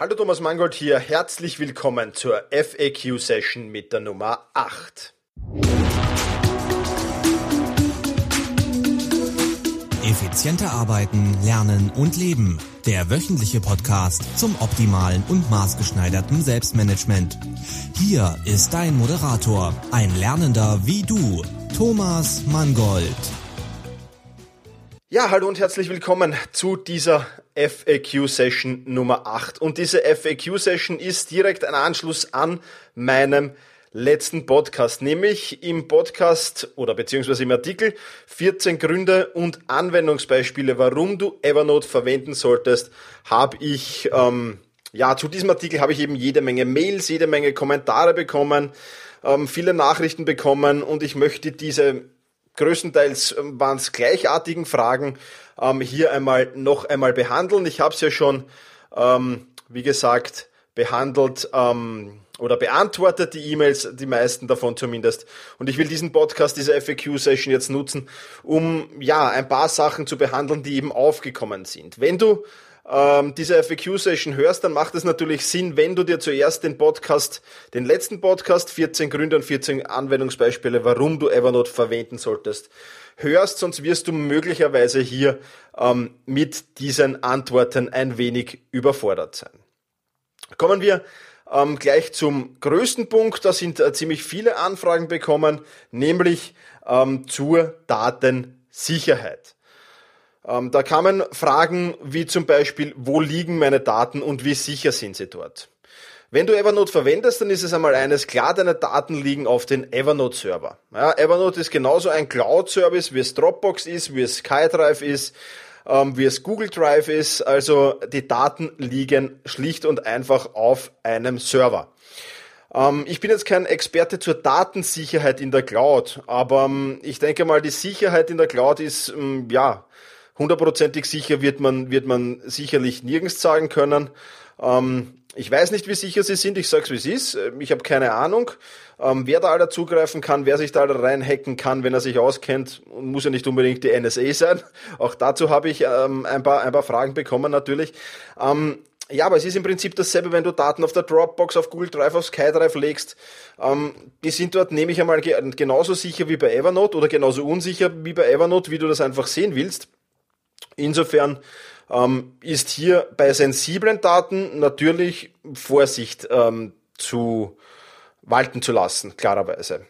Hallo Thomas Mangold hier, herzlich willkommen zur FAQ-Session mit der Nummer 8. Effizienter arbeiten, lernen und leben. Der wöchentliche Podcast zum optimalen und maßgeschneiderten Selbstmanagement. Hier ist dein Moderator, ein Lernender wie du, Thomas Mangold. Ja, hallo und herzlich willkommen zu dieser FAQ-Session Nummer 8. Und diese FAQ-Session ist direkt ein Anschluss an meinem letzten Podcast, nämlich im Podcast oder beziehungsweise im Artikel 14 Gründe und Anwendungsbeispiele, warum du Evernote verwenden solltest, habe ich, ähm, ja, zu diesem Artikel habe ich eben jede Menge Mails, jede Menge Kommentare bekommen, ähm, viele Nachrichten bekommen und ich möchte diese größtenteils ähm, waren es gleichartigen Fragen ähm, hier einmal noch einmal behandeln. Ich habe es ja schon, ähm, wie gesagt, behandelt ähm, oder beantwortet die E-Mails, die meisten davon zumindest. Und ich will diesen Podcast, diese FAQ-Session jetzt nutzen, um ja ein paar Sachen zu behandeln, die eben aufgekommen sind. Wenn du ähm, diese FAQ-Session hörst, dann macht es natürlich Sinn, wenn du dir zuerst den Podcast, den letzten Podcast, 14 Gründe und 14 Anwendungsbeispiele, warum du Evernote verwenden solltest, hörst, sonst wirst du möglicherweise hier ähm, mit diesen Antworten ein wenig überfordert sein. Kommen wir ähm, gleich zum größten Punkt. Da sind äh, ziemlich viele Anfragen bekommen, nämlich ähm, zur Datensicherheit. Ähm, da kamen Fragen wie zum Beispiel, wo liegen meine Daten und wie sicher sind sie dort? Wenn du Evernote verwendest, dann ist es einmal eines klar, deine Daten liegen auf den Evernote-Server. Ja, Evernote ist genauso ein Cloud-Service, wie es Dropbox ist, wie es SkyDrive ist, ähm, wie es Google Drive ist. Also die Daten liegen schlicht und einfach auf einem Server. Ähm, ich bin jetzt kein Experte zur Datensicherheit in der Cloud, aber ähm, ich denke mal, die Sicherheit in der Cloud ist, ähm, ja, hundertprozentig sicher wird man, wird man sicherlich nirgends sagen können. Ähm, ich weiß nicht, wie sicher sie sind. Ich sag's, wie es ist. Ähm, ich habe keine Ahnung, ähm, wer da alle zugreifen kann, wer sich da alle reinhacken kann, wenn er sich auskennt. Muss ja nicht unbedingt die NSA sein. Auch dazu habe ich ähm, ein, paar, ein paar Fragen bekommen natürlich. Ähm, ja, aber es ist im Prinzip dasselbe, wenn du Daten auf der Dropbox, auf Google Drive, auf SkyDrive legst. Ähm, die sind dort, nehme ich einmal, genauso sicher wie bei Evernote oder genauso unsicher wie bei Evernote, wie du das einfach sehen willst. Insofern ähm, ist hier bei sensiblen Daten natürlich Vorsicht ähm, zu walten zu lassen, klarerweise.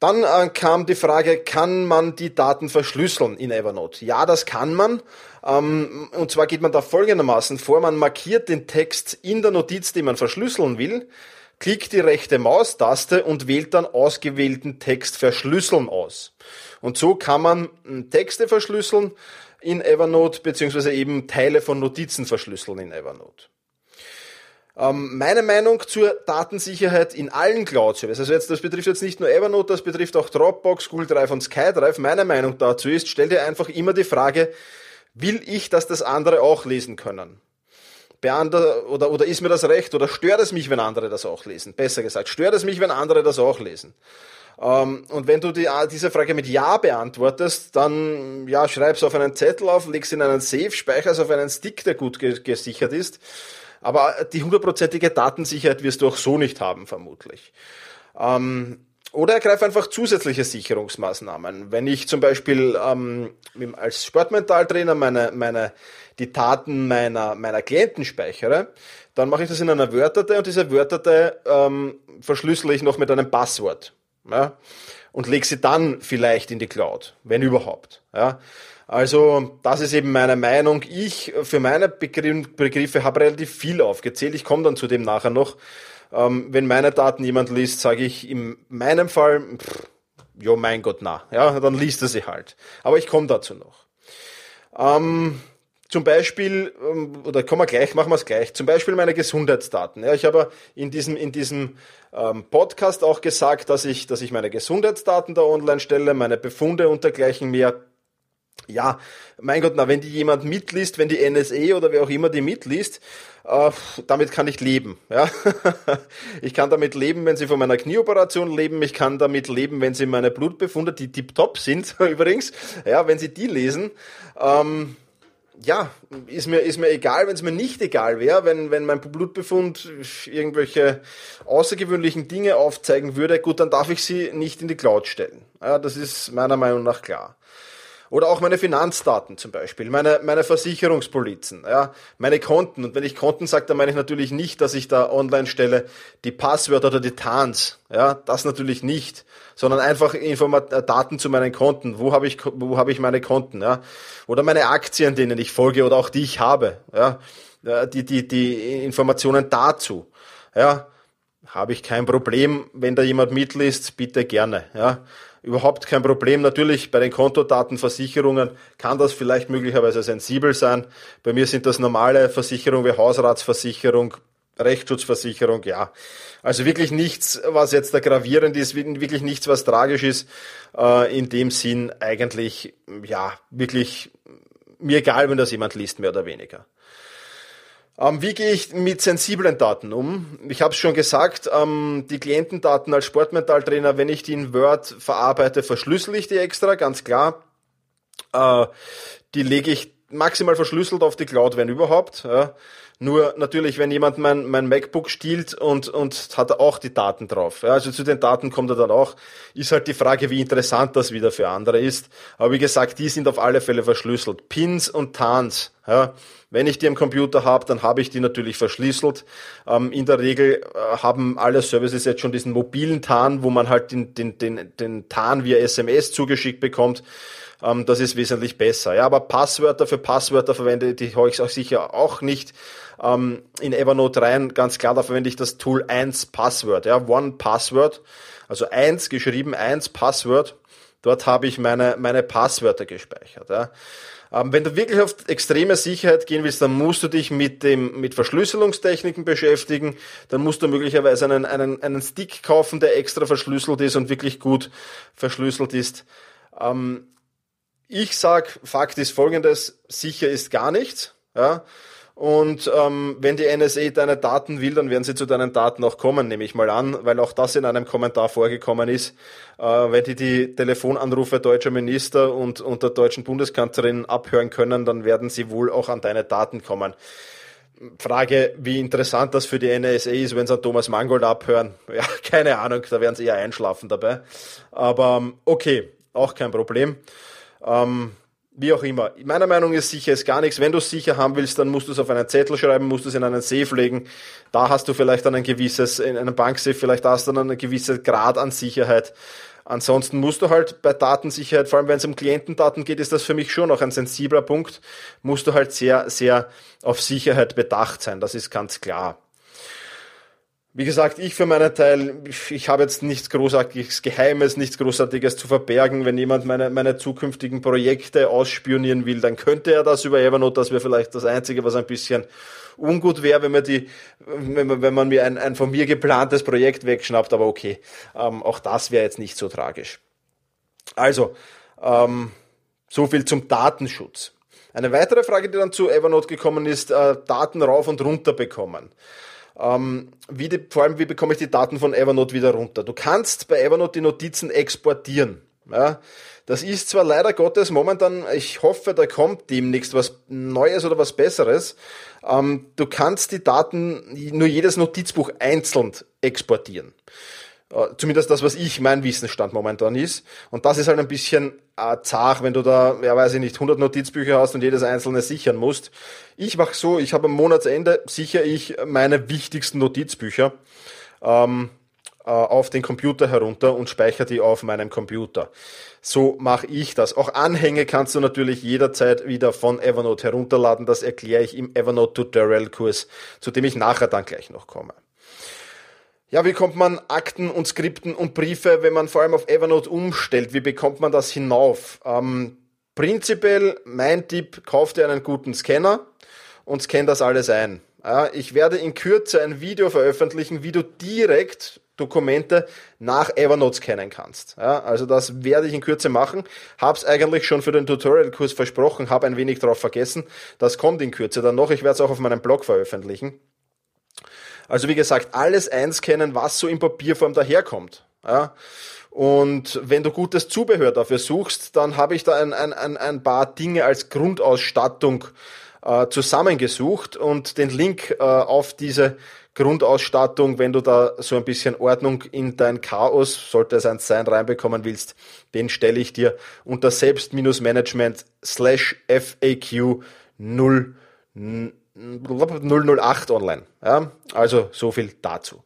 Dann äh, kam die Frage, kann man die Daten verschlüsseln in Evernote? Ja, das kann man. Ähm, und zwar geht man da folgendermaßen vor, man markiert den Text in der Notiz, die man verschlüsseln will, klickt die rechte Maustaste und wählt dann ausgewählten Text verschlüsseln aus. Und so kann man hm, Texte verschlüsseln, in Evernote, beziehungsweise eben Teile von Notizen verschlüsseln in Evernote. Ähm, meine Meinung zur Datensicherheit in allen Cloud-Services, also jetzt, das betrifft jetzt nicht nur Evernote, das betrifft auch Dropbox, Google Drive und SkyDrive. Meine Meinung dazu ist, stell dir einfach immer die Frage, will ich, dass das andere auch lesen können? Beander, oder, oder ist mir das recht? Oder stört es mich, wenn andere das auch lesen? Besser gesagt, stört es mich, wenn andere das auch lesen? Ähm, und wenn du die, diese Frage mit Ja beantwortest, dann ja, schreib's auf einen Zettel auf, leg's in einen Safe, speicher's auf einen Stick, der gut gesichert ist. Aber die hundertprozentige Datensicherheit wirst du auch so nicht haben, vermutlich. Ähm, oder ergreif einfach zusätzliche Sicherungsmaßnahmen. Wenn ich zum Beispiel ähm, als Sportmentaltrainer meine, meine, die Daten meiner, meiner Klienten speichere, dann mache ich das in einer Word-Datei und diese Word-Datei ähm, verschlüssele ich noch mit einem Passwort ja, und leg sie dann vielleicht in die Cloud, wenn überhaupt. Ja. Also das ist eben meine Meinung. Ich für meine Begriffe habe relativ viel aufgezählt. Ich komme dann zu dem nachher noch. Ähm, wenn meine Daten jemand liest, sage ich in meinem Fall, pff, jo mein Gott, na, ja, dann liest er sie halt. Aber ich komme dazu noch. Ähm, zum Beispiel, ähm, oder kommen wir gleich, machen wir es gleich, zum Beispiel meine Gesundheitsdaten. Ja, ich habe in diesem, in diesem ähm, Podcast auch gesagt, dass ich, dass ich meine Gesundheitsdaten da online stelle, meine Befunde und dergleichen mehr. Ja, mein Gott, na, wenn die jemand mitliest, wenn die NSA oder wer auch immer die mitliest, äh, damit kann ich leben. Ja? ich kann damit leben, wenn sie von meiner Knieoperation leben. Ich kann damit leben, wenn sie meine Blutbefunde, die tiptop sind übrigens, ja, wenn sie die lesen. Ähm, ja, ist mir, ist mir egal, wenn es mir nicht egal wäre, wenn, wenn mein Blutbefund irgendwelche außergewöhnlichen Dinge aufzeigen würde, gut, dann darf ich sie nicht in die Cloud stellen. Ja, das ist meiner Meinung nach klar. Oder auch meine Finanzdaten zum Beispiel, meine, meine Versicherungspolizen, ja, meine Konten. Und wenn ich Konten sage, dann meine ich natürlich nicht, dass ich da online stelle die Passwörter oder die TANs. Ja, das natürlich nicht, sondern einfach Informat äh, Daten zu meinen Konten. Wo habe ich, wo habe ich meine Konten? Ja, oder meine Aktien, denen ich folge oder auch die ich habe. Ja, die, die, die Informationen dazu. Ja, habe ich kein Problem, wenn da jemand mitliest, bitte gerne. Ja, überhaupt kein Problem. Natürlich bei den Kontodatenversicherungen kann das vielleicht möglicherweise sensibel sein. Bei mir sind das normale Versicherungen wie Hausratsversicherung, Rechtsschutzversicherung, ja. Also wirklich nichts, was jetzt da gravierend ist, wirklich nichts, was tragisch ist. Äh, in dem Sinn eigentlich, ja, wirklich mir egal, wenn das jemand liest, mehr oder weniger. Ähm, wie gehe ich mit sensiblen Daten um? Ich habe es schon gesagt, ähm, die Klientendaten als Sportmentaltrainer, wenn ich die in Word verarbeite, verschlüssel ich die extra, ganz klar. Äh, die lege ich maximal verschlüsselt auf die Cloud, wenn überhaupt. Ja. Nur natürlich, wenn jemand mein, mein MacBook stiehlt und, und hat auch die Daten drauf. Ja, also zu den Daten kommt er dann auch. Ist halt die Frage, wie interessant das wieder für andere ist. Aber wie gesagt, die sind auf alle Fälle verschlüsselt. Pins und TANs. Ja, wenn ich die am Computer habe, dann habe ich die natürlich verschlüsselt. Ähm, in der Regel äh, haben alle Services jetzt schon diesen mobilen TAN, wo man halt den, den, den, den TAN via SMS zugeschickt bekommt. Ähm, das ist wesentlich besser. Ja, aber Passwörter für Passwörter verwende ich euch auch sicher auch nicht ähm, in Evernote rein. Ganz klar, da verwende ich das Tool 1 Password. Ja, One Password. Also 1 geschrieben, 1 Password. Dort habe ich meine, meine Passwörter gespeichert. Ja. Ähm, wenn du wirklich auf extreme Sicherheit gehen willst, dann musst du dich mit dem, mit Verschlüsselungstechniken beschäftigen. Dann musst du möglicherweise einen, einen, einen Stick kaufen, der extra verschlüsselt ist und wirklich gut verschlüsselt ist. Ähm, ich sag, Fakt ist folgendes, sicher ist gar nichts. Ja? Und ähm, wenn die NSA deine Daten will, dann werden sie zu deinen Daten auch kommen, nehme ich mal an, weil auch das in einem Kommentar vorgekommen ist. Äh, wenn die die Telefonanrufe deutscher Minister und, und der deutschen Bundeskanzlerin abhören können, dann werden sie wohl auch an deine Daten kommen. Frage, wie interessant das für die NSA ist, wenn sie an Thomas Mangold abhören. Ja, keine Ahnung, da werden sie eher einschlafen dabei. Aber ähm, okay, auch kein Problem. Ähm, wie auch immer. Meiner Meinung ist sicher ist gar nichts. Wenn du es sicher haben willst, dann musst du es auf einen Zettel schreiben, musst du es in einen Safe legen. Da hast du vielleicht dann ein gewisses, in einem Banksafe, vielleicht hast du dann einen gewissen Grad an Sicherheit. Ansonsten musst du halt bei Datensicherheit, vor allem wenn es um Klientendaten geht, ist das für mich schon noch ein sensibler Punkt, musst du halt sehr, sehr auf Sicherheit bedacht sein. Das ist ganz klar. Wie gesagt, ich für meinen Teil, ich habe jetzt nichts Großartiges Geheimes, nichts Großartiges zu verbergen. Wenn jemand meine, meine zukünftigen Projekte ausspionieren will, dann könnte er das über Evernote. Das wäre vielleicht das Einzige, was ein bisschen ungut wäre, wenn man die, wenn man, wenn man mir ein, ein von mir geplantes Projekt wegschnappt. Aber okay, ähm, auch das wäre jetzt nicht so tragisch. Also, ähm, so viel zum Datenschutz. Eine weitere Frage, die dann zu Evernote gekommen ist, äh, Daten rauf und runter bekommen. Ähm, wie die, vor allem, wie bekomme ich die Daten von Evernote wieder runter? Du kannst bei Evernote die Notizen exportieren. Ja, das ist zwar leider Gottes momentan, ich hoffe, da kommt demnächst was Neues oder was Besseres. Ähm, du kannst die Daten, nur jedes Notizbuch einzeln exportieren. Äh, zumindest das, was ich, mein Wissensstand momentan ist. Und das ist halt ein bisschen äh, zart, wenn du da, ja weiß ich nicht, 100 Notizbücher hast und jedes einzelne sichern musst. Ich mache so, ich habe am Monatsende sichere ich meine wichtigsten Notizbücher ähm, äh, auf den Computer herunter und speichere die auf meinem Computer. So mache ich das. Auch Anhänge kannst du natürlich jederzeit wieder von Evernote herunterladen. Das erkläre ich im Evernote Tutorial Kurs, zu dem ich nachher dann gleich noch komme. Ja, wie kommt man Akten und Skripten und Briefe, wenn man vor allem auf Evernote umstellt? Wie bekommt man das hinauf? Ähm, prinzipiell, mein Tipp, kauf dir einen guten Scanner und scan das alles ein. Ja, ich werde in Kürze ein Video veröffentlichen, wie du direkt Dokumente nach Evernote scannen kannst. Ja, also das werde ich in Kürze machen. Hab's eigentlich schon für den Tutorial-Kurs versprochen, habe ein wenig darauf vergessen. Das kommt in Kürze dann noch. Ich werde es auch auf meinem Blog veröffentlichen. Also wie gesagt, alles einscannen, was so in Papierform daherkommt. Ja? Und wenn du gutes Zubehör dafür suchst, dann habe ich da ein, ein, ein, paar Dinge als Grundausstattung äh, zusammengesucht und den Link äh, auf diese Grundausstattung, wenn du da so ein bisschen Ordnung in dein Chaos, sollte es eins sein, reinbekommen willst, den stelle ich dir unter selbst-management slash FAQ 0, 008 online. Ja, also so viel dazu.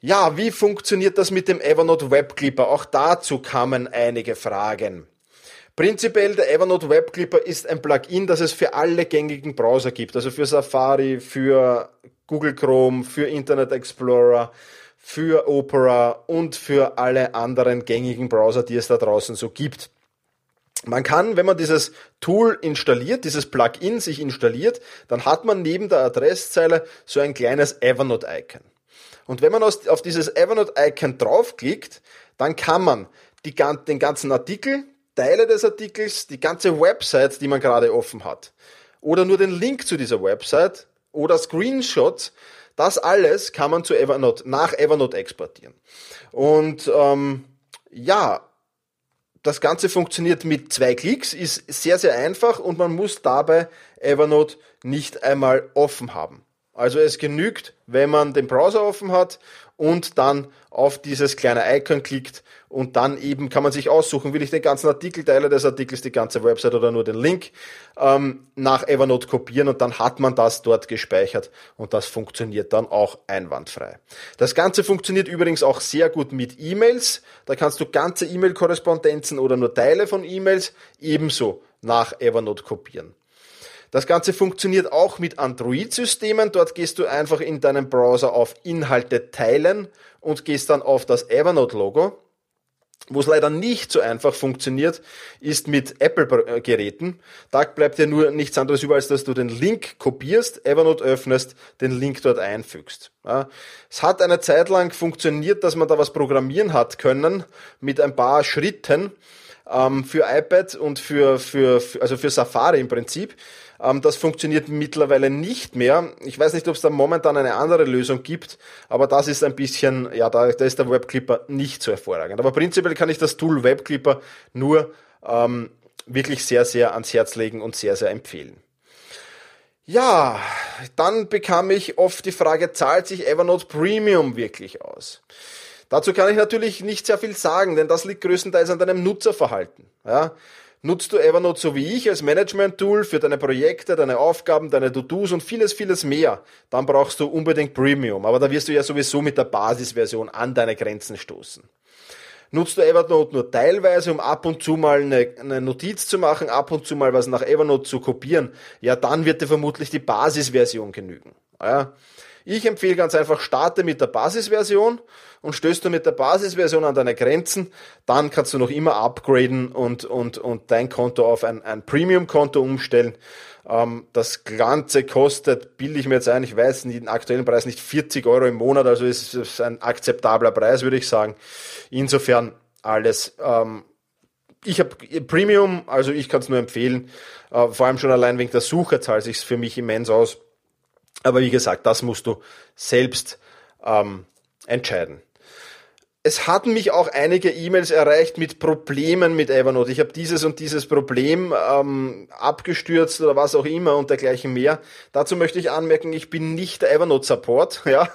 Ja, wie funktioniert das mit dem Evernote Web Clipper? Auch dazu kamen einige Fragen. Prinzipiell der Evernote Web Clipper ist ein Plugin, das es für alle gängigen Browser gibt, also für Safari, für Google Chrome, für Internet Explorer, für Opera und für alle anderen gängigen Browser, die es da draußen so gibt. Man kann, wenn man dieses Tool installiert, dieses Plugin sich installiert, dann hat man neben der Adresszeile so ein kleines Evernote-Icon. Und wenn man auf dieses Evernote-Icon draufklickt, dann kann man die, den ganzen Artikel, Teile des Artikels, die ganze Website, die man gerade offen hat, oder nur den Link zu dieser Website oder Screenshots, das alles kann man zu Evernote, nach Evernote exportieren. Und ähm, ja, das Ganze funktioniert mit zwei Klicks, ist sehr, sehr einfach und man muss dabei Evernote nicht einmal offen haben. Also es genügt, wenn man den Browser offen hat und dann auf dieses kleine Icon klickt und dann eben kann man sich aussuchen, will ich den ganzen Artikel, Teile des Artikels, die ganze Website oder nur den Link ähm, nach Evernote kopieren und dann hat man das dort gespeichert und das funktioniert dann auch einwandfrei. Das Ganze funktioniert übrigens auch sehr gut mit E-Mails. Da kannst du ganze E-Mail-Korrespondenzen oder nur Teile von E-Mails ebenso nach Evernote kopieren. Das Ganze funktioniert auch mit Android-Systemen. Dort gehst du einfach in deinem Browser auf Inhalte teilen und gehst dann auf das Evernote-Logo. Wo es leider nicht so einfach funktioniert, ist mit Apple-Geräten. Da bleibt dir nur nichts anderes über, als dass du den Link kopierst, Evernote öffnest, den Link dort einfügst. Ja. Es hat eine Zeit lang funktioniert, dass man da was programmieren hat können mit ein paar Schritten ähm, für iPad und für, für, für, also für Safari im Prinzip. Ähm, das funktioniert mittlerweile nicht mehr. Ich weiß nicht, ob es da momentan eine andere Lösung gibt, aber das ist ein bisschen, ja, da, da ist der Webclipper nicht so hervorragend. Aber prinzipiell kann ich das Tool Webclipper nur ähm, wirklich sehr, sehr ans Herz legen und sehr, sehr empfehlen. Ja, dann bekam ich oft die Frage, zahlt sich Evernote Premium wirklich aus? Dazu kann ich natürlich nicht sehr viel sagen, denn das liegt größtenteils an deinem Nutzerverhalten. Ja? Nutzt du Evernote so wie ich als Management-Tool für deine Projekte, deine Aufgaben, deine To-Dos und vieles, vieles mehr, dann brauchst du unbedingt Premium. Aber da wirst du ja sowieso mit der Basisversion an deine Grenzen stoßen. Nutzt du Evernote nur teilweise, um ab und zu mal eine, eine, Notiz zu machen, ab und zu mal was nach Evernote zu kopieren, ja, dann wird dir vermutlich die Basisversion genügen. Ja. Ich empfehle ganz einfach, starte mit der Basisversion und stößt du mit der Basisversion an deine Grenzen, dann kannst du noch immer upgraden und, und, und dein Konto auf ein, ein Premium-Konto umstellen. Ähm, das Ganze kostet, bilde ich mir jetzt ein, ich weiß den aktuellen Preis nicht 40 Euro im Monat, also ist es ein akzeptabler Preis, würde ich sagen. Insofern alles ähm, ich habe Premium, also ich kann es nur empfehlen. Äh, vor allem schon allein wegen der Suche zahlt sich für mich immens aus. Aber wie gesagt, das musst du selbst ähm, entscheiden. Es hatten mich auch einige E-Mails erreicht mit Problemen mit Evernote. Ich habe dieses und dieses Problem ähm, abgestürzt oder was auch immer und dergleichen mehr. Dazu möchte ich anmerken, ich bin nicht der Evernote Support. Ja,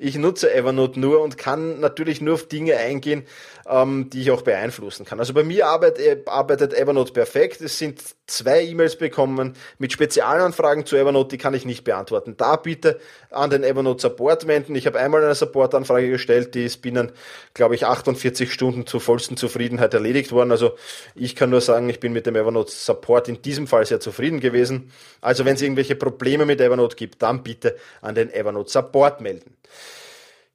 ich nutze Evernote nur und kann natürlich nur auf Dinge eingehen, ähm, die ich auch beeinflussen kann. Also bei mir arbeitet, arbeitet Evernote perfekt. Es sind zwei E-Mails bekommen mit Spezialanfragen zu Evernote, die kann ich nicht beantworten. Da bitte an den Evernote Support wenden. Ich habe einmal eine Supportanfrage gestellt, die ist binnen, glaube ich, 48 Stunden zur vollsten Zufriedenheit erledigt worden. Also ich kann nur sagen, ich bin mit dem Evernote Support in diesem Fall sehr zufrieden gewesen. Also wenn es irgendwelche Probleme mit Evernote gibt, dann bitte an den Evernote Support melden.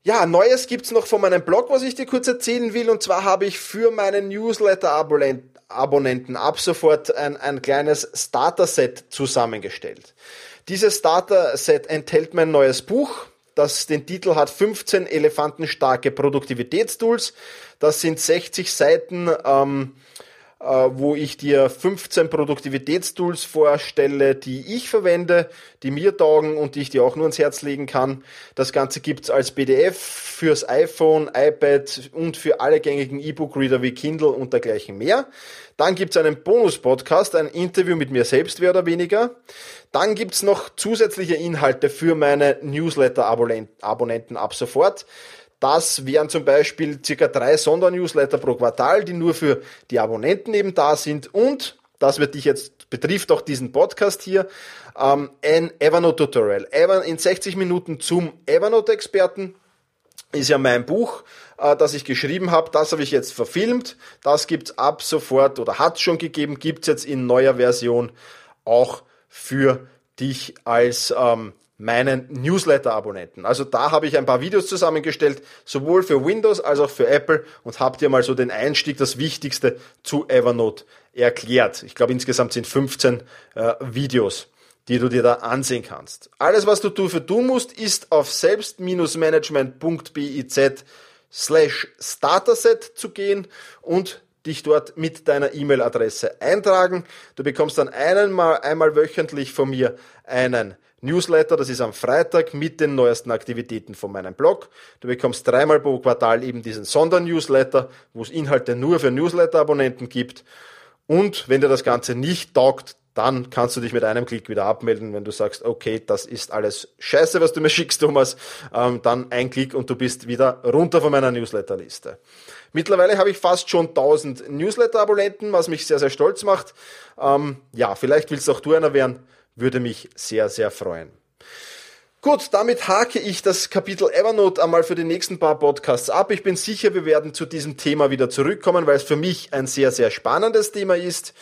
Ja, Neues gibt's noch von meinem Blog, was ich dir kurz erzählen will. Und zwar habe ich für meine Newsletter-Abonnenten ab sofort ein, ein kleines Starter-Set zusammengestellt. Dieses Starter-Set enthält mein neues Buch, das den Titel hat 15 elefantenstarke Produktivitätstools. Das sind 60 Seiten ähm, äh, wo ich dir 15 Produktivitätstools vorstelle, die ich verwende, die mir taugen und die ich dir auch nur ans Herz legen kann. Das Ganze gibt's als PDF fürs iPhone, iPad und für alle gängigen E-Book-Reader wie Kindle und dergleichen mehr. Dann gibt's einen Bonus-Podcast, ein Interview mit mir selbst mehr oder weniger. Dann gibt's noch zusätzliche Inhalte für meine Newsletter-Abonnenten ab sofort. Das wären zum Beispiel circa drei Sondernewsletter pro Quartal, die nur für die Abonnenten eben da sind. Und, das wird dich jetzt, betrifft auch diesen Podcast hier, ähm, ein Evernote-Tutorial. In 60 Minuten zum Evernote-Experten ist ja mein Buch, äh, das ich geschrieben habe. Das habe ich jetzt verfilmt. Das gibt's ab sofort oder hat schon gegeben, gibt's jetzt in neuer Version auch für dich als ähm, meinen Newsletter-Abonnenten. Also da habe ich ein paar Videos zusammengestellt, sowohl für Windows als auch für Apple und habe dir mal so den Einstieg, das Wichtigste zu Evernote erklärt. Ich glaube insgesamt sind 15 äh, Videos, die du dir da ansehen kannst. Alles, was du dafür tun musst, ist auf selbst-management.biz slash starterset zu gehen und dich dort mit deiner E-Mail-Adresse eintragen. Du bekommst dann einmal, einmal wöchentlich von mir einen Newsletter, das ist am Freitag mit den neuesten Aktivitäten von meinem Blog. Du bekommst dreimal pro Quartal eben diesen Sondernewsletter, wo es Inhalte nur für Newsletter-Abonnenten gibt. Und wenn dir das Ganze nicht taugt, dann kannst du dich mit einem Klick wieder abmelden, wenn du sagst, okay, das ist alles scheiße, was du mir schickst, Thomas, ähm, dann ein Klick und du bist wieder runter von meiner Newsletterliste. Mittlerweile habe ich fast schon 1000 Newsletter-Abonnenten, was mich sehr, sehr stolz macht. Ähm, ja, vielleicht willst auch du einer werden, würde mich sehr, sehr freuen. Gut, damit hake ich das Kapitel Evernote einmal für die nächsten paar Podcasts ab. Ich bin sicher, wir werden zu diesem Thema wieder zurückkommen, weil es für mich ein sehr, sehr spannendes Thema ist.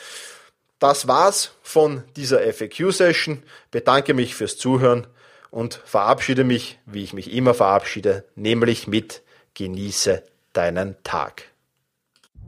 Das war's von dieser FAQ-Session. Bedanke mich fürs Zuhören und verabschiede mich, wie ich mich immer verabschiede, nämlich mit Genieße deinen Tag.